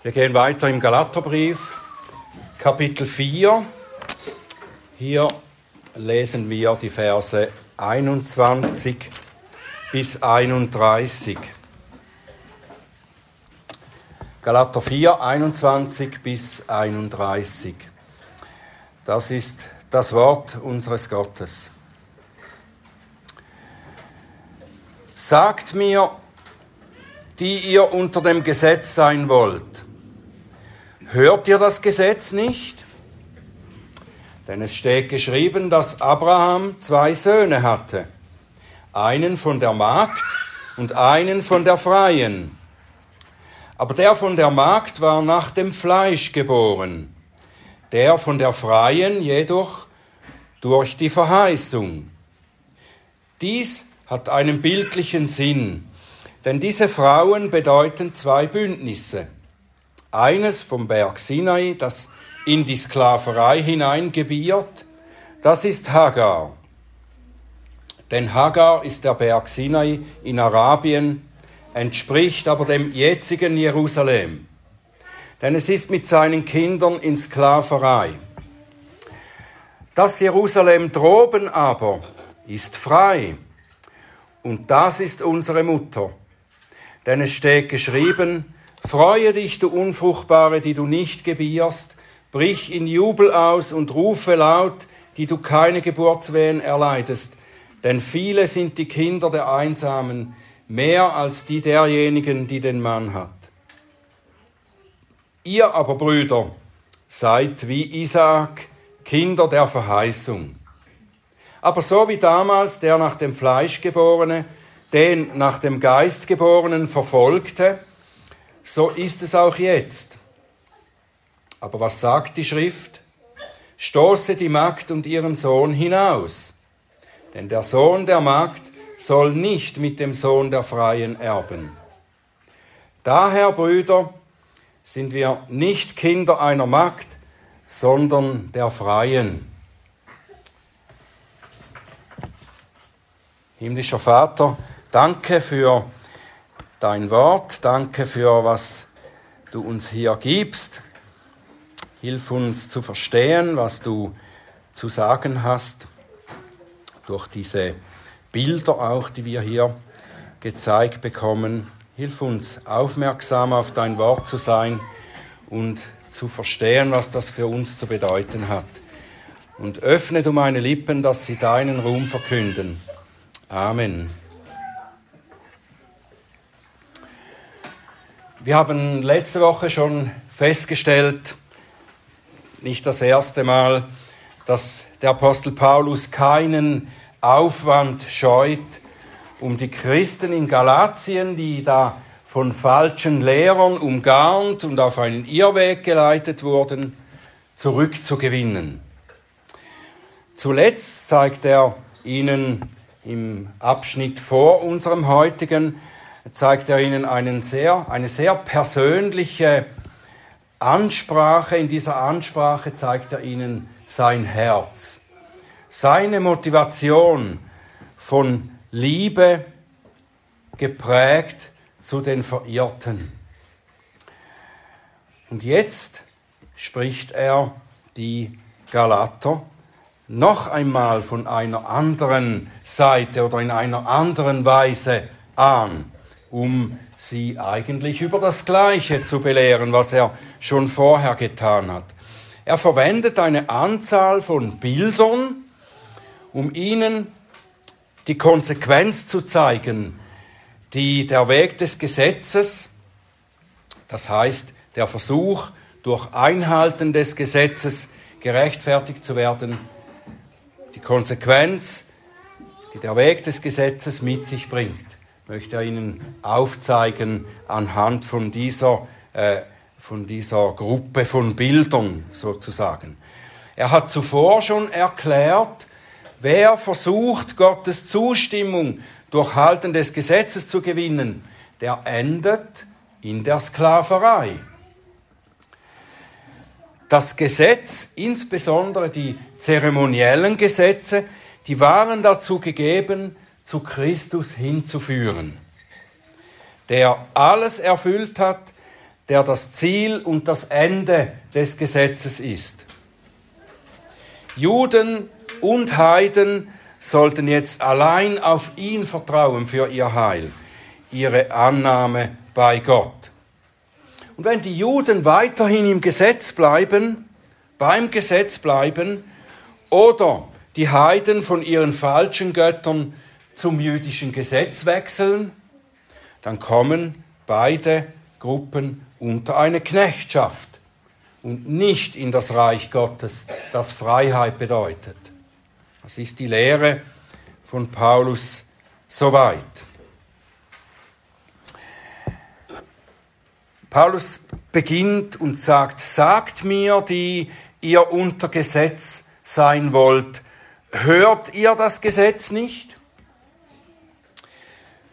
Wir gehen weiter im Galaterbrief, Kapitel 4. Hier lesen wir die Verse 21 bis 31. Galater 4, 21 bis 31. Das ist das Wort unseres Gottes. Sagt mir, die ihr unter dem Gesetz sein wollt, hört ihr das Gesetz nicht? Denn es steht geschrieben, dass Abraham zwei Söhne hatte, einen von der Magd und einen von der Freien. Aber der von der Magd war nach dem Fleisch geboren, der von der Freien jedoch durch die Verheißung. Dies hat einen bildlichen Sinn, denn diese Frauen bedeuten zwei Bündnisse. Eines vom Berg Sinai, das in die Sklaverei hineingebiert, das ist Hagar. Denn Hagar ist der Berg Sinai in Arabien, entspricht aber dem jetzigen Jerusalem. Denn es ist mit seinen Kindern in Sklaverei. Das Jerusalem droben aber ist frei. Und das ist unsere Mutter. Denn es steht geschrieben, Freue dich, du Unfruchtbare, die du nicht gebierst, brich in Jubel aus und rufe laut, die du keine Geburtswehen erleidest, denn viele sind die Kinder der Einsamen, mehr als die derjenigen, die den Mann hat. Ihr aber, Brüder, seid wie Isaak, Kinder der Verheißung. Aber so wie damals der nach dem Fleisch geborene, den nach dem Geist geborenen verfolgte, so ist es auch jetzt. Aber was sagt die Schrift? Stoße die Magd und ihren Sohn hinaus. Denn der Sohn der Magd soll nicht mit dem Sohn der Freien erben. Daher, Brüder, sind wir nicht Kinder einer Magd, sondern der Freien. Himmlischer Vater, danke für dein Wort, danke für was du uns hier gibst. Hilf uns zu verstehen, was du zu sagen hast, durch diese Bilder auch, die wir hier gezeigt bekommen. Hilf uns aufmerksam auf dein Wort zu sein und zu verstehen, was das für uns zu bedeuten hat. Und öffne du meine Lippen, dass sie deinen Ruhm verkünden. Amen. Wir haben letzte Woche schon festgestellt, nicht das erste Mal, dass der Apostel Paulus keinen Aufwand scheut, um die Christen in Galatien, die da von falschen Lehrern umgarnt und auf einen Irrweg geleitet wurden, zurückzugewinnen. Zuletzt zeigt er ihnen im Abschnitt vor unserem heutigen, zeigt er ihnen einen sehr, eine sehr persönliche Ansprache. In dieser Ansprache zeigt er ihnen sein Herz, seine Motivation von Liebe geprägt zu den Verirrten. Und jetzt spricht er die Galater noch einmal von einer anderen Seite oder in einer anderen Weise an, um sie eigentlich über das Gleiche zu belehren, was er schon vorher getan hat. Er verwendet eine Anzahl von Bildern, um ihnen die Konsequenz zu zeigen, die der Weg des Gesetzes, das heißt der Versuch, durch Einhalten des Gesetzes gerechtfertigt zu werden, die Konsequenz, die der Weg des Gesetzes mit sich bringt, möchte er Ihnen aufzeigen anhand von dieser, äh, von dieser Gruppe von Bildern sozusagen. Er hat zuvor schon erklärt, wer versucht, Gottes Zustimmung durch Halten des Gesetzes zu gewinnen, der endet in der Sklaverei. Das Gesetz, insbesondere die zeremoniellen Gesetze, die waren dazu gegeben, zu Christus hinzuführen, der alles erfüllt hat, der das Ziel und das Ende des Gesetzes ist. Juden und Heiden sollten jetzt allein auf ihn vertrauen für ihr Heil, ihre Annahme bei Gott. Und wenn die Juden weiterhin im Gesetz bleiben, beim Gesetz bleiben, oder die Heiden von ihren falschen Göttern zum jüdischen Gesetz wechseln, dann kommen beide Gruppen unter eine Knechtschaft und nicht in das Reich Gottes, das Freiheit bedeutet. Das ist die Lehre von Paulus soweit. Paulus beginnt und sagt, sagt mir, die ihr unter Gesetz sein wollt, hört ihr das Gesetz nicht?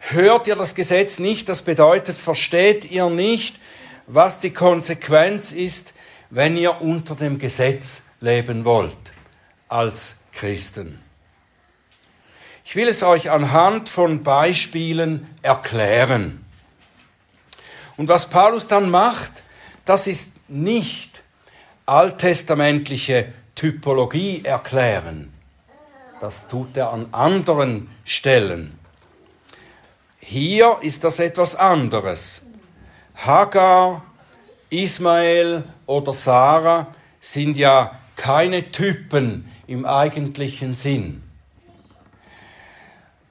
Hört ihr das Gesetz nicht? Das bedeutet, versteht ihr nicht, was die Konsequenz ist, wenn ihr unter dem Gesetz leben wollt als Christen. Ich will es euch anhand von Beispielen erklären. Und was Paulus dann macht, das ist nicht alttestamentliche Typologie erklären. Das tut er an anderen Stellen. Hier ist das etwas anderes. Hagar Ismael oder Sarah sind ja keine Typen im eigentlichen Sinn.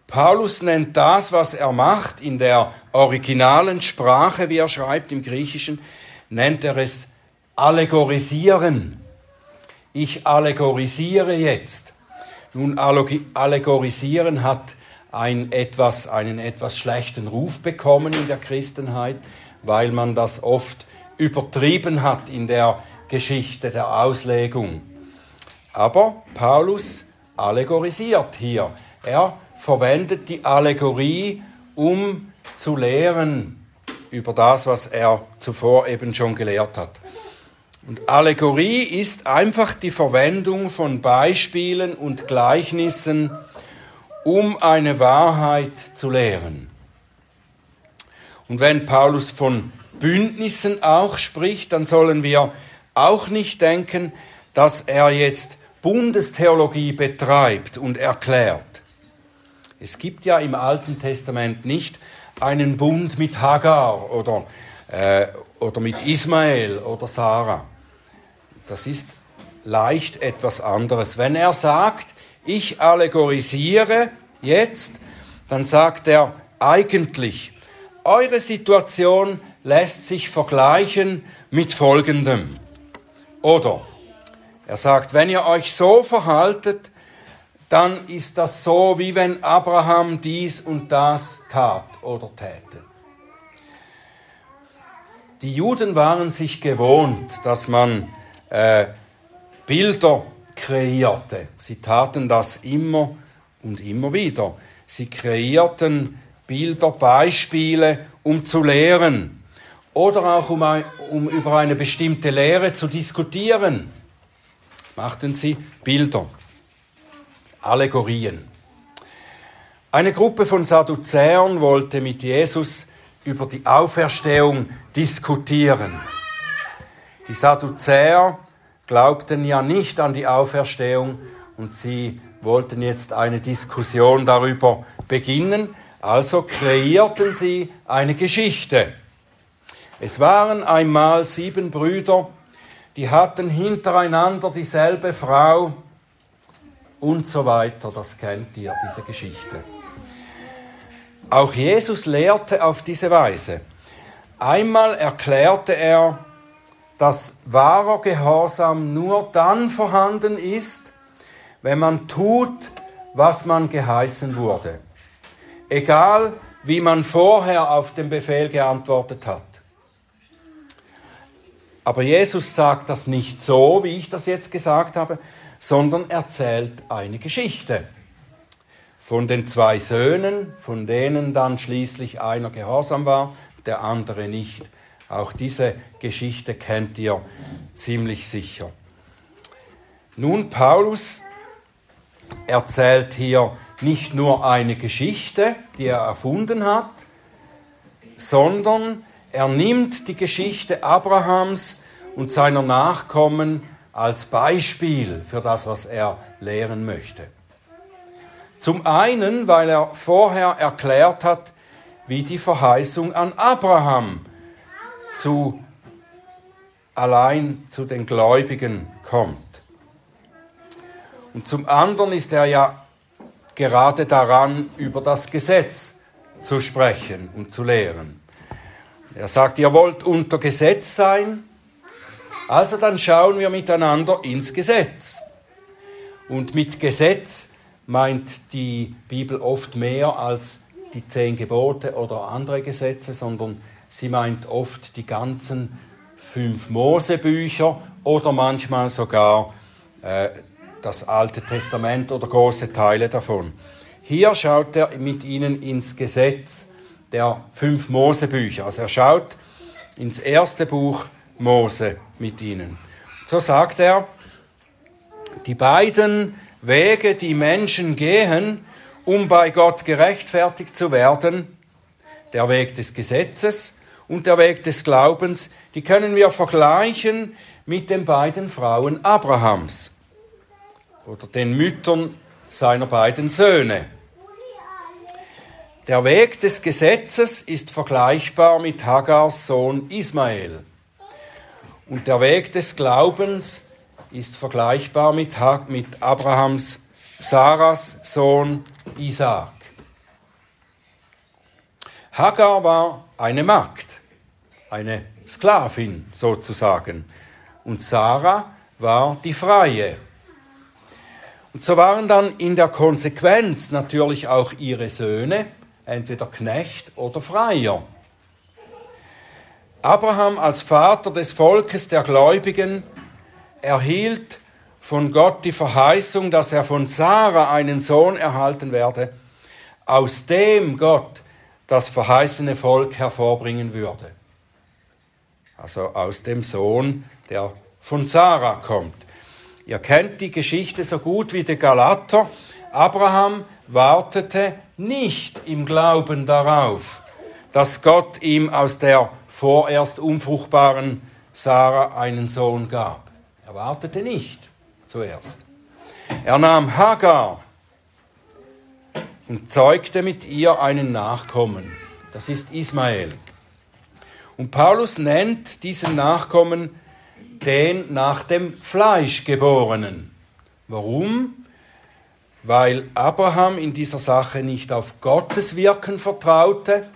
Paulus nennt das, was er macht, in der originalen Sprache, wie er schreibt im Griechischen, nennt er es allegorisieren. Ich allegorisiere jetzt. Nun, allegorisieren hat ein etwas, einen etwas schlechten Ruf bekommen in der Christenheit, weil man das oft übertrieben hat in der Geschichte der Auslegung. Aber Paulus allegorisiert hier. Er verwendet die Allegorie, um zu lehren über das, was er zuvor eben schon gelehrt hat. Und Allegorie ist einfach die Verwendung von Beispielen und Gleichnissen, um eine Wahrheit zu lehren. Und wenn Paulus von Bündnissen auch spricht, dann sollen wir auch nicht denken, dass er jetzt Bundestheologie betreibt und erklärt. Es gibt ja im Alten Testament nicht einen Bund mit Hagar oder, äh, oder mit Ismael oder Sarah. Das ist leicht etwas anderes. Wenn er sagt, ich allegorisiere jetzt, dann sagt er eigentlich, eure Situation lässt sich vergleichen mit folgendem. Oder er sagt, wenn ihr euch so verhaltet, dann ist das so, wie wenn Abraham dies und das tat oder täte. Die Juden waren sich gewohnt, dass man äh, Bilder kreierte. Sie taten das immer und immer wieder. Sie kreierten Bilder, Beispiele, um zu lehren oder auch um, ein, um über eine bestimmte Lehre zu diskutieren. Machten sie Bilder, Allegorien. Eine Gruppe von Sadduzäern wollte mit Jesus über die Auferstehung diskutieren. Die Sadduzäer glaubten ja nicht an die Auferstehung und sie wollten jetzt eine Diskussion darüber beginnen, also kreierten sie eine Geschichte. Es waren einmal sieben Brüder, die hatten hintereinander dieselbe Frau und so weiter. Das kennt ihr, diese Geschichte. Auch Jesus lehrte auf diese Weise. Einmal erklärte er, dass wahrer Gehorsam nur dann vorhanden ist, wenn man tut, was man geheißen wurde. Egal, wie man vorher auf den Befehl geantwortet hat. Aber Jesus sagt das nicht so, wie ich das jetzt gesagt habe, sondern erzählt eine Geschichte von den zwei Söhnen, von denen dann schließlich einer gehorsam war, der andere nicht. Auch diese Geschichte kennt ihr ziemlich sicher. Nun, Paulus erzählt hier nicht nur eine Geschichte, die er erfunden hat, sondern er nimmt die Geschichte Abrahams und seiner Nachkommen als Beispiel für das, was er lehren möchte. Zum einen, weil er vorher erklärt hat, wie die Verheißung an Abraham zu allein zu den Gläubigen kommt. Und zum anderen ist er ja gerade daran, über das Gesetz zu sprechen und zu lehren. Er sagt, ihr wollt unter Gesetz sein, also dann schauen wir miteinander ins Gesetz. Und mit Gesetz meint die Bibel oft mehr als die zehn Gebote oder andere Gesetze, sondern sie meint oft die ganzen fünf Mosebücher oder manchmal sogar äh, das Alte Testament oder große Teile davon. Hier schaut er mit ihnen ins Gesetz der fünf Mosebücher. Also er schaut ins erste Buch Mose mit ihnen. So sagt er, die beiden Wege, die Menschen gehen, um bei Gott gerechtfertigt zu werden, der Weg des Gesetzes und der Weg des Glaubens, die können wir vergleichen mit den beiden Frauen Abrahams oder den Müttern seiner beiden Söhne. Der Weg des Gesetzes ist vergleichbar mit Hagars Sohn Ismael. Und der Weg des Glaubens ist vergleichbar mit, Abrahams, Sarahs Sohn Isaac. Hagar war eine Magd, eine Sklavin sozusagen. Und Sarah war die Freie. Und so waren dann in der Konsequenz natürlich auch ihre Söhne entweder Knecht oder Freier. Abraham als Vater des Volkes der Gläubigen erhielt von Gott die Verheißung, dass er von Sarah einen Sohn erhalten werde, aus dem Gott das verheißene Volk hervorbringen würde. Also aus dem Sohn, der von Sarah kommt. Ihr kennt die Geschichte so gut wie die Galater. Abraham wartete nicht im Glauben darauf, dass Gott ihm aus der vorerst unfruchtbaren Sarah einen Sohn gab. Er wartete nicht zuerst. Er nahm Hagar und zeugte mit ihr einen Nachkommen. Das ist Ismael. Und Paulus nennt diesen Nachkommen den nach dem Fleisch geborenen. Warum? Weil Abraham in dieser Sache nicht auf Gottes Wirken vertraute,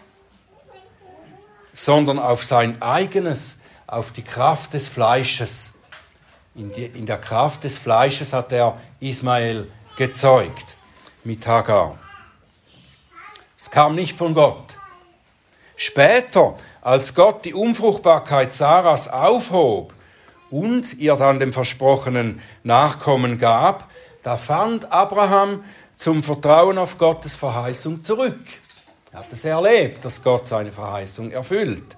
sondern auf sein eigenes, auf die Kraft des Fleisches. In, die, in der Kraft des Fleisches hat er Ismael gezeugt mit Hagar. Es kam nicht von Gott. Später, als Gott die Unfruchtbarkeit Sarahs aufhob und ihr dann dem versprochenen Nachkommen gab, da fand Abraham zum Vertrauen auf Gottes Verheißung zurück. Er hat es erlebt, dass Gott seine Verheißung erfüllt.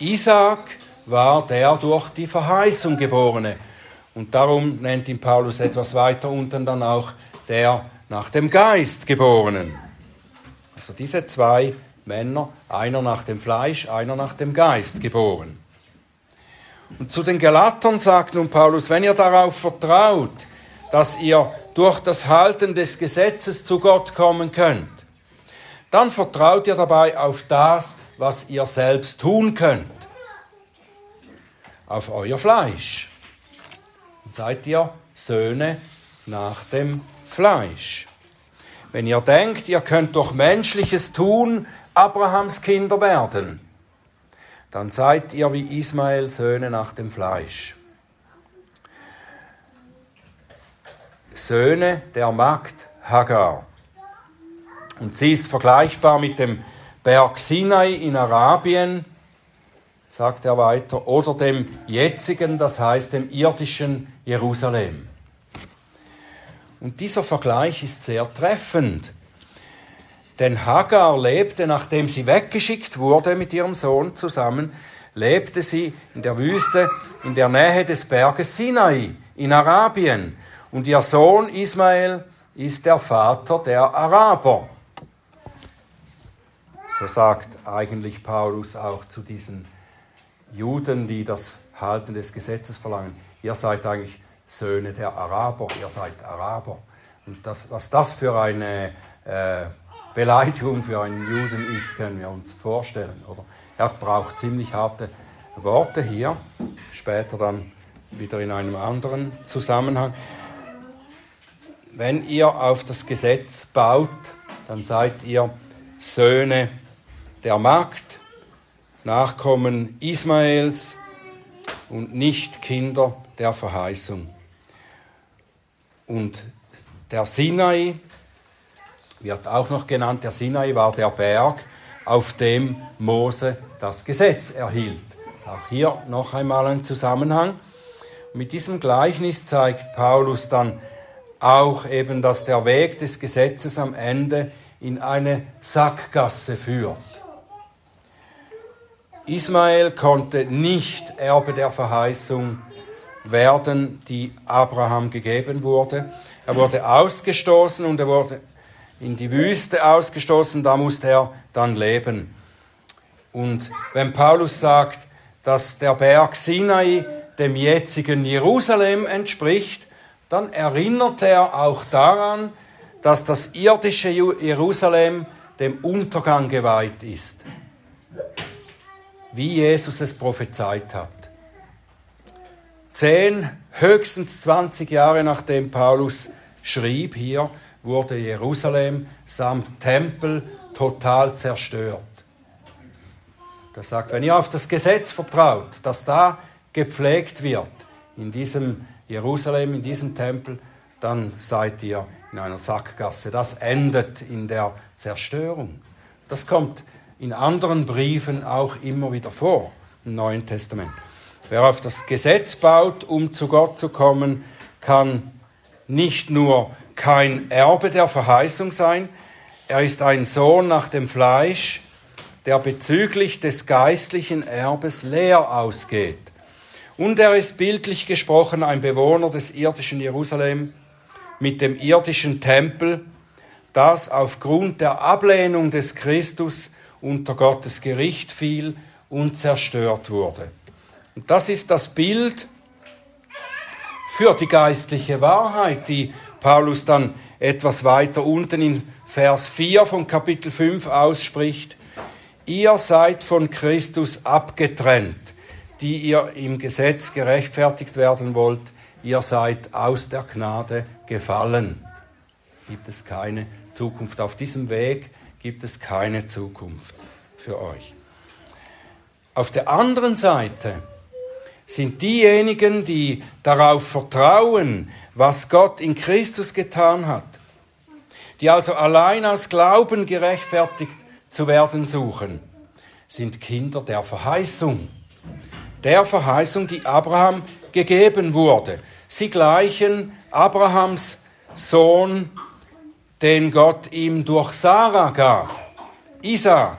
Isaac war der durch die Verheißung geborene. Und darum nennt ihn Paulus etwas weiter unten dann auch der nach dem Geist geborenen. Also diese zwei Männer, einer nach dem Fleisch, einer nach dem Geist geboren. Und zu den Galatern sagt nun Paulus, wenn ihr darauf vertraut, dass ihr durch das Halten des Gesetzes zu Gott kommen könnt, dann vertraut ihr dabei auf das, was ihr selbst tun könnt. Auf euer Fleisch. Dann seid ihr Söhne nach dem Fleisch. Wenn ihr denkt, ihr könnt durch menschliches Tun Abrahams Kinder werden, dann seid ihr wie Ismael Söhne nach dem Fleisch. Söhne der Magd Hagar. Und sie ist vergleichbar mit dem Berg Sinai in Arabien, sagt er weiter, oder dem jetzigen, das heißt dem irdischen Jerusalem. Und dieser Vergleich ist sehr treffend. Denn Hagar lebte, nachdem sie weggeschickt wurde mit ihrem Sohn zusammen, lebte sie in der Wüste in der Nähe des Berges Sinai in Arabien. Und ihr Sohn Ismael ist der Vater der Araber. So sagt eigentlich Paulus auch zu diesen Juden, die das Halten des Gesetzes verlangen. Ihr seid eigentlich Söhne der Araber, ihr seid Araber. Und das, was das für eine äh, Beleidigung für einen Juden ist, können wir uns vorstellen. Oder? Er braucht ziemlich harte Worte hier, später dann wieder in einem anderen Zusammenhang. Wenn ihr auf das Gesetz baut, dann seid ihr Söhne der Magd, Nachkommen Ismaels und nicht Kinder der Verheißung. Und der Sinai wird auch noch genannt, der Sinai war der Berg, auf dem Mose das Gesetz erhielt. Auch hier noch einmal ein Zusammenhang. Mit diesem Gleichnis zeigt Paulus dann auch eben, dass der Weg des Gesetzes am Ende in eine Sackgasse führt. Ismael konnte nicht Erbe der Verheißung werden, die Abraham gegeben wurde. Er wurde ausgestoßen und er wurde in die Wüste ausgestoßen, da musste er dann leben. Und wenn Paulus sagt, dass der Berg Sinai dem jetzigen Jerusalem entspricht, dann erinnert er auch daran, dass das irdische Jerusalem dem Untergang geweiht ist, wie Jesus es prophezeit hat. Zehn, höchstens 20 Jahre nachdem Paulus schrieb hier, wurde Jerusalem samt Tempel total zerstört. Das sagt, wenn ihr auf das Gesetz vertraut, das da gepflegt wird, in diesem Jerusalem, in diesem Tempel, dann seid ihr in einer Sackgasse. Das endet in der Zerstörung. Das kommt in anderen Briefen auch immer wieder vor im Neuen Testament. Wer auf das Gesetz baut, um zu Gott zu kommen, kann nicht nur kein Erbe der Verheißung sein, er ist ein Sohn nach dem Fleisch, der bezüglich des geistlichen Erbes leer ausgeht. Und er ist bildlich gesprochen ein Bewohner des irdischen Jerusalem mit dem irdischen Tempel, das aufgrund der Ablehnung des Christus unter Gottes Gericht fiel und zerstört wurde. Und das ist das Bild für die geistliche Wahrheit, die Paulus dann etwas weiter unten in Vers 4 von Kapitel 5 ausspricht. Ihr seid von Christus abgetrennt, die ihr im Gesetz gerechtfertigt werden wollt. Ihr seid aus der Gnade gefallen. Gibt es keine Zukunft. Auf diesem Weg gibt es keine Zukunft für euch. Auf der anderen Seite sind diejenigen, die darauf vertrauen, was Gott in Christus getan hat, die also allein aus Glauben gerechtfertigt zu werden suchen, sind Kinder der Verheißung. Der Verheißung, die Abraham gegeben wurde. Sie gleichen Abrahams Sohn, den Gott ihm durch Sarah gab. Isaac.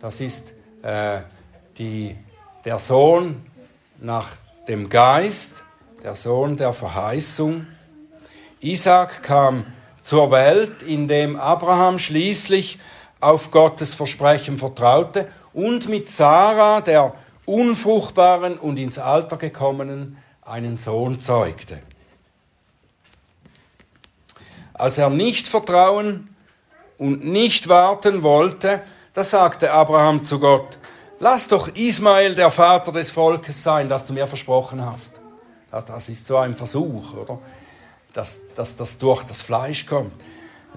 Das ist äh, die der Sohn nach dem Geist, der Sohn der Verheißung. Isaac kam zur Welt, indem Abraham schließlich auf Gottes Versprechen vertraute und mit Sarah, der unfruchtbaren und ins Alter gekommenen, einen Sohn zeugte. Als er nicht vertrauen und nicht warten wollte, da sagte Abraham zu Gott, Lass doch Ismael der Vater des Volkes sein, das du mir versprochen hast. Das ist so ein Versuch, oder? Dass, dass das durch das Fleisch kommt,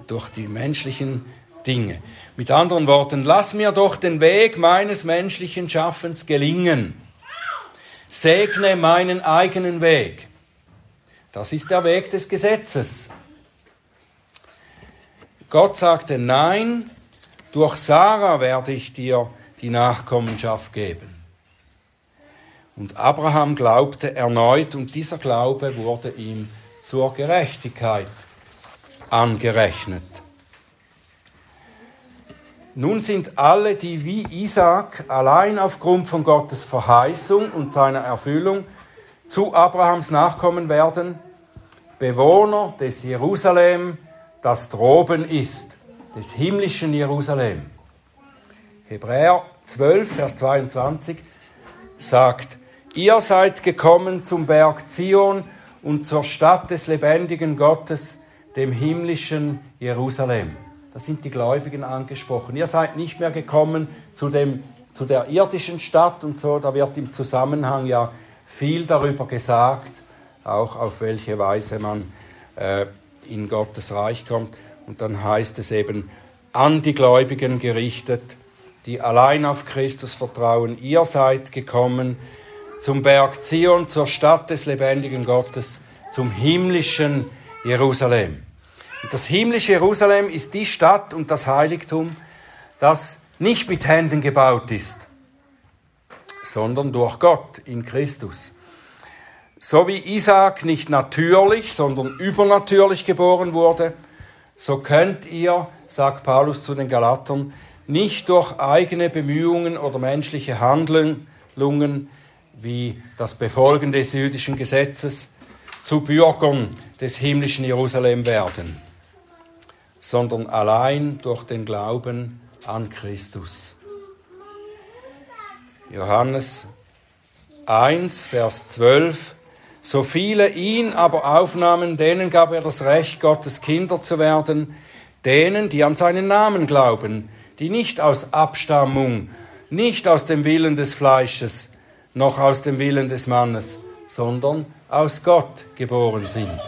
durch die menschlichen Dinge. Mit anderen Worten, lass mir doch den Weg meines menschlichen Schaffens gelingen. Segne meinen eigenen Weg. Das ist der Weg des Gesetzes. Gott sagte, nein, durch Sarah werde ich dir die Nachkommenschaft geben. Und Abraham glaubte erneut und dieser Glaube wurde ihm zur Gerechtigkeit angerechnet. Nun sind alle, die wie Isaac allein aufgrund von Gottes Verheißung und seiner Erfüllung zu Abrahams Nachkommen werden, Bewohner des Jerusalem, das droben ist, des himmlischen Jerusalem. Hebräer 12, Vers 22 sagt, ihr seid gekommen zum Berg Zion und zur Stadt des lebendigen Gottes, dem himmlischen Jerusalem. Da sind die Gläubigen angesprochen. Ihr seid nicht mehr gekommen zu, dem, zu der irdischen Stadt und so, da wird im Zusammenhang ja viel darüber gesagt, auch auf welche Weise man äh, in Gottes Reich kommt. Und dann heißt es eben an die Gläubigen gerichtet, die allein auf Christus vertrauen. Ihr seid gekommen zum Berg Zion, zur Stadt des lebendigen Gottes, zum himmlischen Jerusalem. Und das himmlische Jerusalem ist die Stadt und das Heiligtum, das nicht mit Händen gebaut ist, sondern durch Gott in Christus. So wie Isaac nicht natürlich, sondern übernatürlich geboren wurde, so könnt ihr, sagt Paulus zu den Galatern, nicht durch eigene Bemühungen oder menschliche Handlungen wie das Befolgen des jüdischen Gesetzes zu Bürgern des himmlischen Jerusalem werden, sondern allein durch den Glauben an Christus. Johannes 1, Vers 12. So viele ihn aber aufnahmen, denen gab er das Recht, Gottes Kinder zu werden, denen, die an seinen Namen glauben, die nicht aus Abstammung, nicht aus dem Willen des Fleisches, noch aus dem Willen des Mannes, sondern aus Gott geboren sind.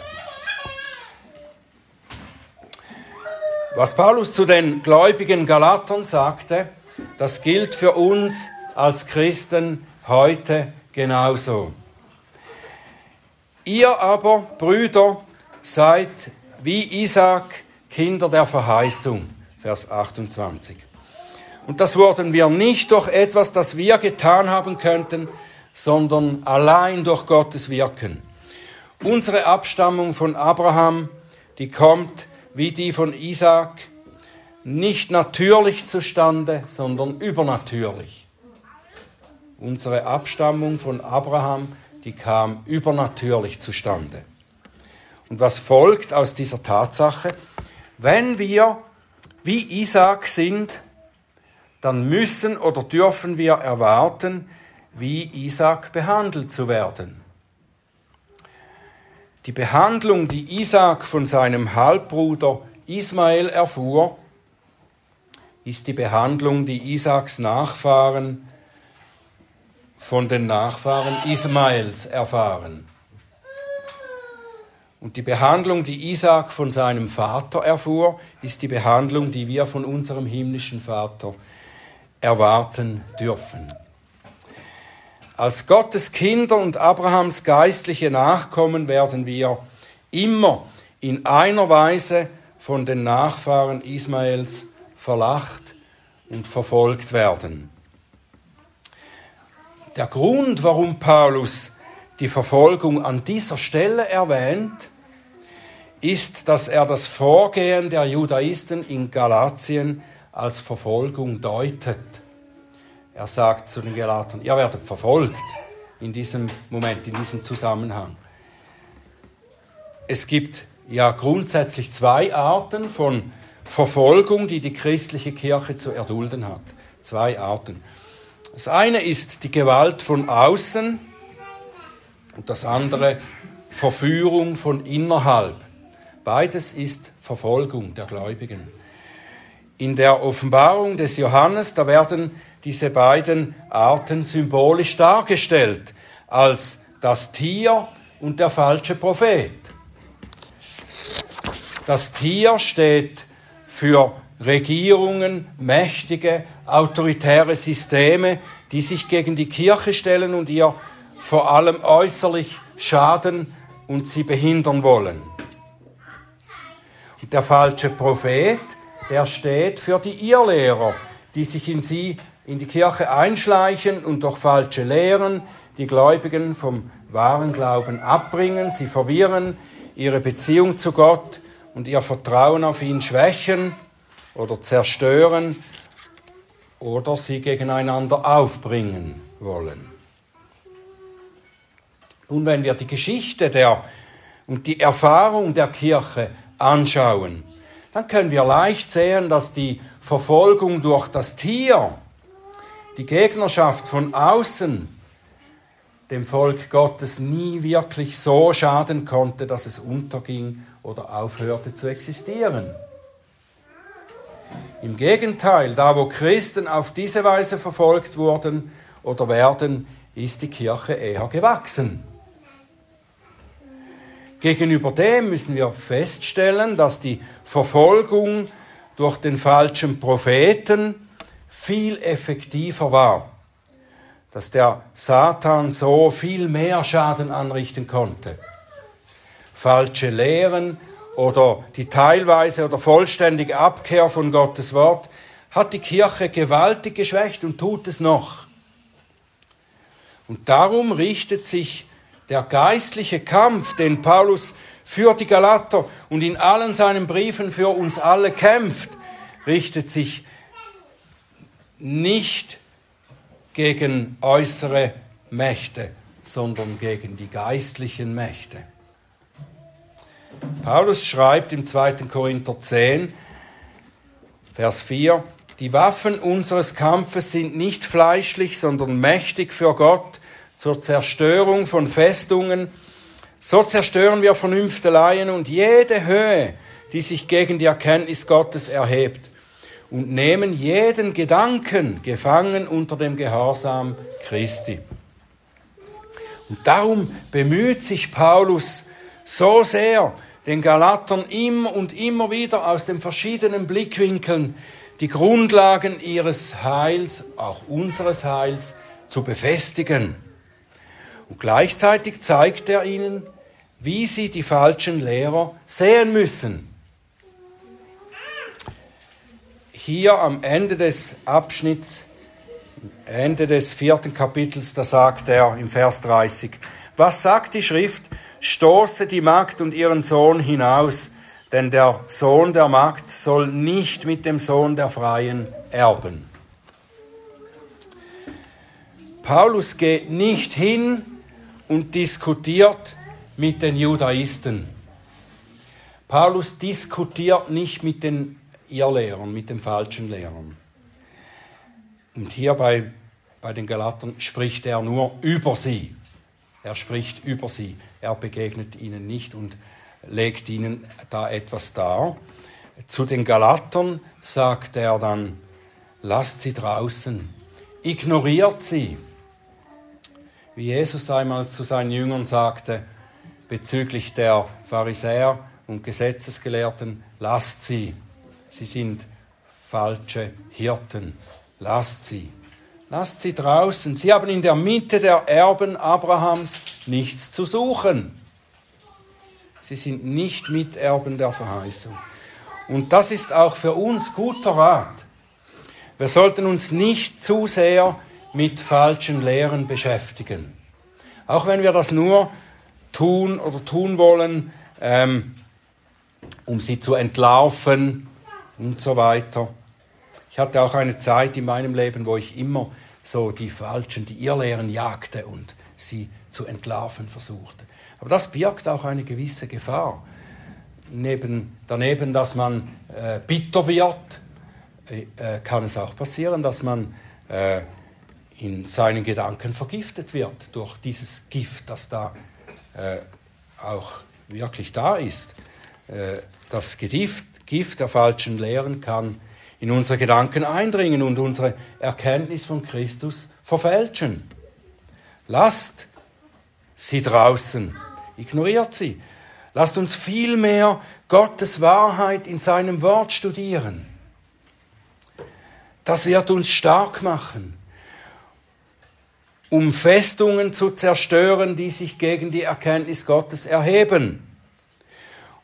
Was Paulus zu den gläubigen Galatern sagte, das gilt für uns als Christen heute genauso. Ihr aber, Brüder, seid wie Isaac Kinder der Verheißung. Vers 28. Und das wurden wir nicht durch etwas, das wir getan haben könnten, sondern allein durch Gottes Wirken. Unsere Abstammung von Abraham, die kommt wie die von Isaac, nicht natürlich zustande, sondern übernatürlich. Unsere Abstammung von Abraham, die kam übernatürlich zustande. Und was folgt aus dieser Tatsache? Wenn wir wie Isaac sind, dann müssen oder dürfen wir erwarten, wie Isaac behandelt zu werden. Die Behandlung, die Isaac von seinem Halbbruder Ismael erfuhr, ist die Behandlung, die Isaaks Nachfahren von den Nachfahren Ismaels erfahren. Und die Behandlung, die Isaac von seinem Vater erfuhr, ist die Behandlung, die wir von unserem himmlischen Vater erwarten dürfen. Als Gottes Kinder und Abrahams geistliche Nachkommen werden wir immer in einer Weise von den Nachfahren Ismaels verlacht und verfolgt werden. Der Grund, warum Paulus die Verfolgung an dieser Stelle erwähnt, ist, dass er das Vorgehen der Judaisten in Galatien als Verfolgung deutet. Er sagt zu den Galatern, ihr werdet verfolgt in diesem Moment, in diesem Zusammenhang. Es gibt ja grundsätzlich zwei Arten von Verfolgung, die die christliche Kirche zu erdulden hat. Zwei Arten. Das eine ist die Gewalt von außen und das andere Verführung von innerhalb. Beides ist Verfolgung der Gläubigen. In der Offenbarung des Johannes, da werden diese beiden Arten symbolisch dargestellt als das Tier und der falsche Prophet. Das Tier steht für Regierungen, mächtige, autoritäre Systeme, die sich gegen die Kirche stellen und ihr vor allem äußerlich schaden und sie behindern wollen. Und der falsche Prophet, der steht für die Irrlehrer, die sich in sie, in die Kirche einschleichen und durch falsche Lehren die Gläubigen vom wahren Glauben abbringen, sie verwirren, ihre Beziehung zu Gott und ihr Vertrauen auf ihn schwächen oder zerstören oder sie gegeneinander aufbringen wollen. Nun, wenn wir die Geschichte der und die Erfahrung der Kirche anschauen, dann können wir leicht sehen, dass die Verfolgung durch das Tier die Gegnerschaft von außen dem Volk Gottes nie wirklich so schaden konnte, dass es unterging oder aufhörte zu existieren. Im Gegenteil, da wo Christen auf diese Weise verfolgt wurden oder werden, ist die Kirche eher gewachsen. Gegenüber dem müssen wir feststellen, dass die Verfolgung durch den falschen Propheten viel effektiver war, dass der Satan so viel mehr Schaden anrichten konnte. Falsche Lehren oder die teilweise oder vollständige Abkehr von Gottes Wort hat die Kirche gewaltig geschwächt und tut es noch. Und darum richtet sich der geistliche Kampf, den Paulus für die Galater und in allen seinen Briefen für uns alle kämpft, richtet sich nicht gegen äußere Mächte, sondern gegen die geistlichen Mächte. Paulus schreibt im 2. Korinther 10, Vers 4, die Waffen unseres Kampfes sind nicht fleischlich, sondern mächtig für Gott zur Zerstörung von Festungen. So zerstören wir Vernünfteleien und jede Höhe, die sich gegen die Erkenntnis Gottes erhebt und nehmen jeden Gedanken gefangen unter dem Gehorsam Christi. Und darum bemüht sich Paulus so sehr, den Galatern immer und immer wieder aus den verschiedenen Blickwinkeln die Grundlagen ihres Heils, auch unseres Heils, zu befestigen. Und gleichzeitig zeigt er ihnen, wie sie die falschen Lehrer sehen müssen. Hier am Ende des Abschnitts, Ende des vierten Kapitels, da sagt er im Vers 30, was sagt die Schrift? Stoße die Magd und ihren Sohn hinaus, denn der Sohn der Magd soll nicht mit dem Sohn der Freien erben. Paulus geht nicht hin und diskutiert mit den Judaisten. Paulus diskutiert nicht mit den Irrlehrern, mit den falschen Lehrern. Und hier bei, bei den Galatern spricht er nur über sie. Er spricht über sie. Er begegnet ihnen nicht und legt ihnen da etwas dar. Zu den Galatern sagt er dann, lasst sie draußen, ignoriert sie wie Jesus einmal zu seinen Jüngern sagte bezüglich der Pharisäer und Gesetzesgelehrten, lasst sie, sie sind falsche Hirten, lasst sie. Lasst sie draußen. Sie haben in der Mitte der Erben Abrahams nichts zu suchen. Sie sind nicht Miterben der Verheißung. Und das ist auch für uns guter Rat. Wir sollten uns nicht zu sehr mit falschen Lehren beschäftigen. Auch wenn wir das nur tun oder tun wollen, ähm, um sie zu entlarven und so weiter. Ich hatte auch eine Zeit in meinem Leben, wo ich immer so die falschen, die Irrlehren jagte und sie zu entlarven versuchte. Aber das birgt auch eine gewisse Gefahr. Neben, daneben, dass man äh, bitter wird, äh, äh kann es auch passieren, dass man äh, in seinen Gedanken vergiftet wird durch dieses Gift, das da äh, auch wirklich da ist. Äh, das Gift, Gift der falschen Lehren kann in unsere Gedanken eindringen und unsere Erkenntnis von Christus verfälschen. Lasst sie draußen, ignoriert sie. Lasst uns vielmehr Gottes Wahrheit in seinem Wort studieren. Das wird uns stark machen um Festungen zu zerstören, die sich gegen die Erkenntnis Gottes erheben.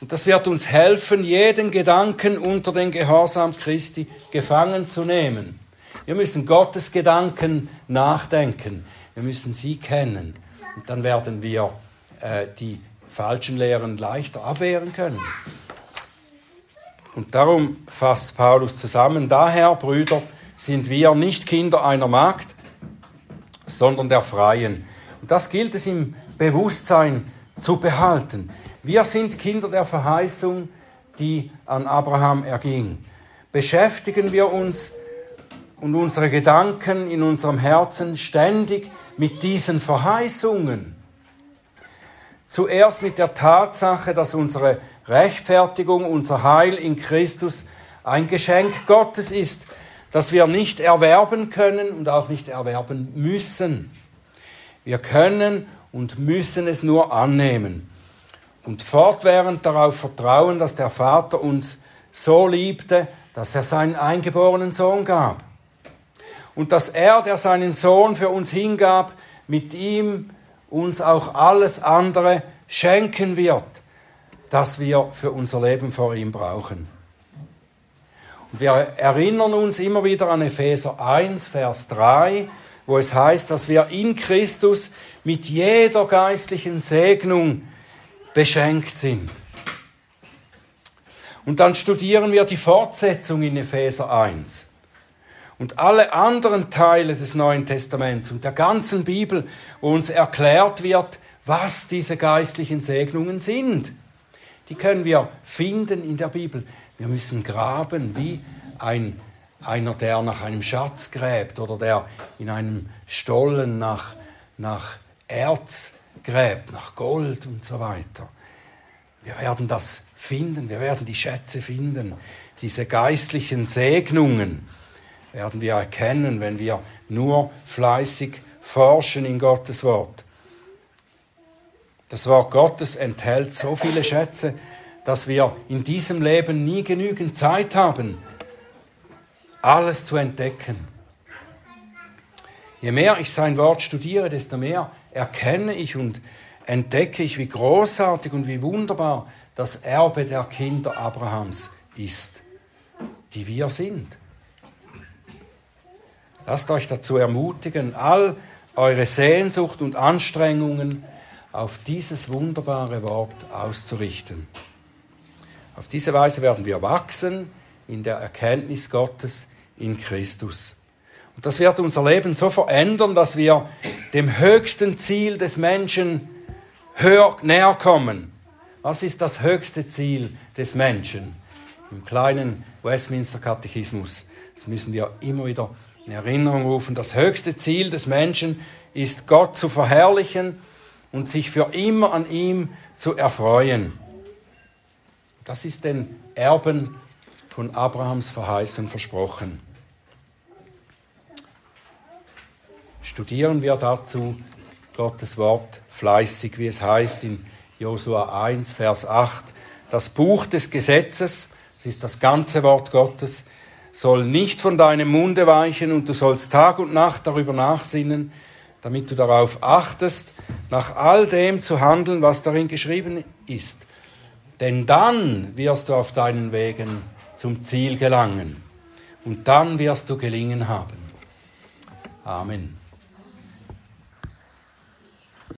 Und das wird uns helfen, jeden Gedanken unter den Gehorsam Christi gefangen zu nehmen. Wir müssen Gottes Gedanken nachdenken. Wir müssen sie kennen. Und dann werden wir äh, die falschen Lehren leichter abwehren können. Und darum fasst Paulus zusammen, daher, Brüder, sind wir nicht Kinder einer Magd, sondern der Freien. Und das gilt es im Bewusstsein zu behalten. Wir sind Kinder der Verheißung, die an Abraham erging. Beschäftigen wir uns und unsere Gedanken in unserem Herzen ständig mit diesen Verheißungen. Zuerst mit der Tatsache, dass unsere Rechtfertigung, unser Heil in Christus ein Geschenk Gottes ist, das wir nicht erwerben können und auch nicht erwerben müssen. Wir können und müssen es nur annehmen und fortwährend darauf vertrauen, dass der Vater uns so liebte, dass er seinen eingeborenen Sohn gab. Und dass er, der seinen Sohn für uns hingab, mit ihm uns auch alles andere schenken wird, das wir für unser Leben vor ihm brauchen. Wir erinnern uns immer wieder an Epheser 1, Vers 3, wo es heißt, dass wir in Christus mit jeder geistlichen Segnung beschenkt sind. Und dann studieren wir die Fortsetzung in Epheser 1. Und alle anderen Teile des Neuen Testaments und der ganzen Bibel, wo uns erklärt wird, was diese geistlichen Segnungen sind. Die können wir finden in der Bibel. Wir müssen graben wie ein, einer, der nach einem Schatz gräbt oder der in einem Stollen nach, nach Erz gräbt, nach Gold und so weiter. Wir werden das finden, wir werden die Schätze finden, diese geistlichen Segnungen werden wir erkennen, wenn wir nur fleißig forschen in Gottes Wort. Das Wort Gottes enthält so viele Schätze, dass wir in diesem Leben nie genügend Zeit haben, alles zu entdecken. Je mehr ich sein Wort studiere, desto mehr erkenne ich und entdecke ich, wie großartig und wie wunderbar das Erbe der Kinder Abrahams ist, die wir sind. Lasst euch dazu ermutigen, all eure Sehnsucht und Anstrengungen auf dieses wunderbare Wort auszurichten. Auf diese Weise werden wir wachsen in der Erkenntnis Gottes in Christus. Und das wird unser Leben so verändern, dass wir dem höchsten Ziel des Menschen höher, näher kommen. Was ist das höchste Ziel des Menschen? Im kleinen Westminster Katechismus. Das müssen wir immer wieder in Erinnerung rufen. Das höchste Ziel des Menschen ist, Gott zu verherrlichen und sich für immer an ihm zu erfreuen. Das ist den Erben von Abrahams Verheißung versprochen. Studieren wir dazu Gottes Wort fleißig, wie es heißt in Josua 1, Vers 8. Das Buch des Gesetzes, das ist das ganze Wort Gottes, soll nicht von deinem Munde weichen und du sollst Tag und Nacht darüber nachsinnen, damit du darauf achtest, nach all dem zu handeln, was darin geschrieben ist. Denn dann wirst du auf deinen Wegen zum Ziel gelangen und dann wirst du gelingen haben. Amen.